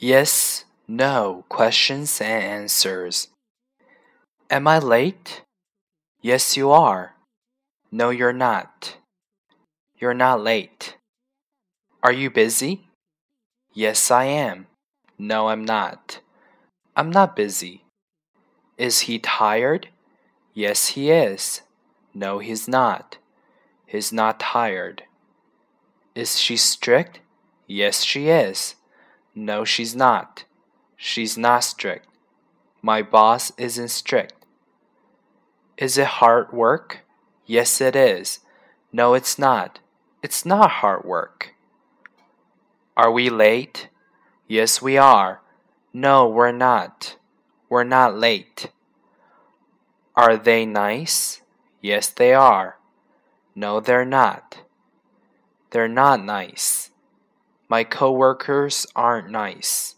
Yes, no questions and answers. Am I late? Yes, you are. No, you're not. You're not late. Are you busy? Yes, I am. No, I'm not. I'm not busy. Is he tired? Yes, he is. No, he's not. He's not tired. Is she strict? Yes, she is. No, she's not. She's not strict. My boss isn't strict. Is it hard work? Yes, it is. No, it's not. It's not hard work. Are we late? Yes, we are. No, we're not. We're not late. Are they nice? Yes, they are. No, they're not. They're not nice. My coworkers aren't nice.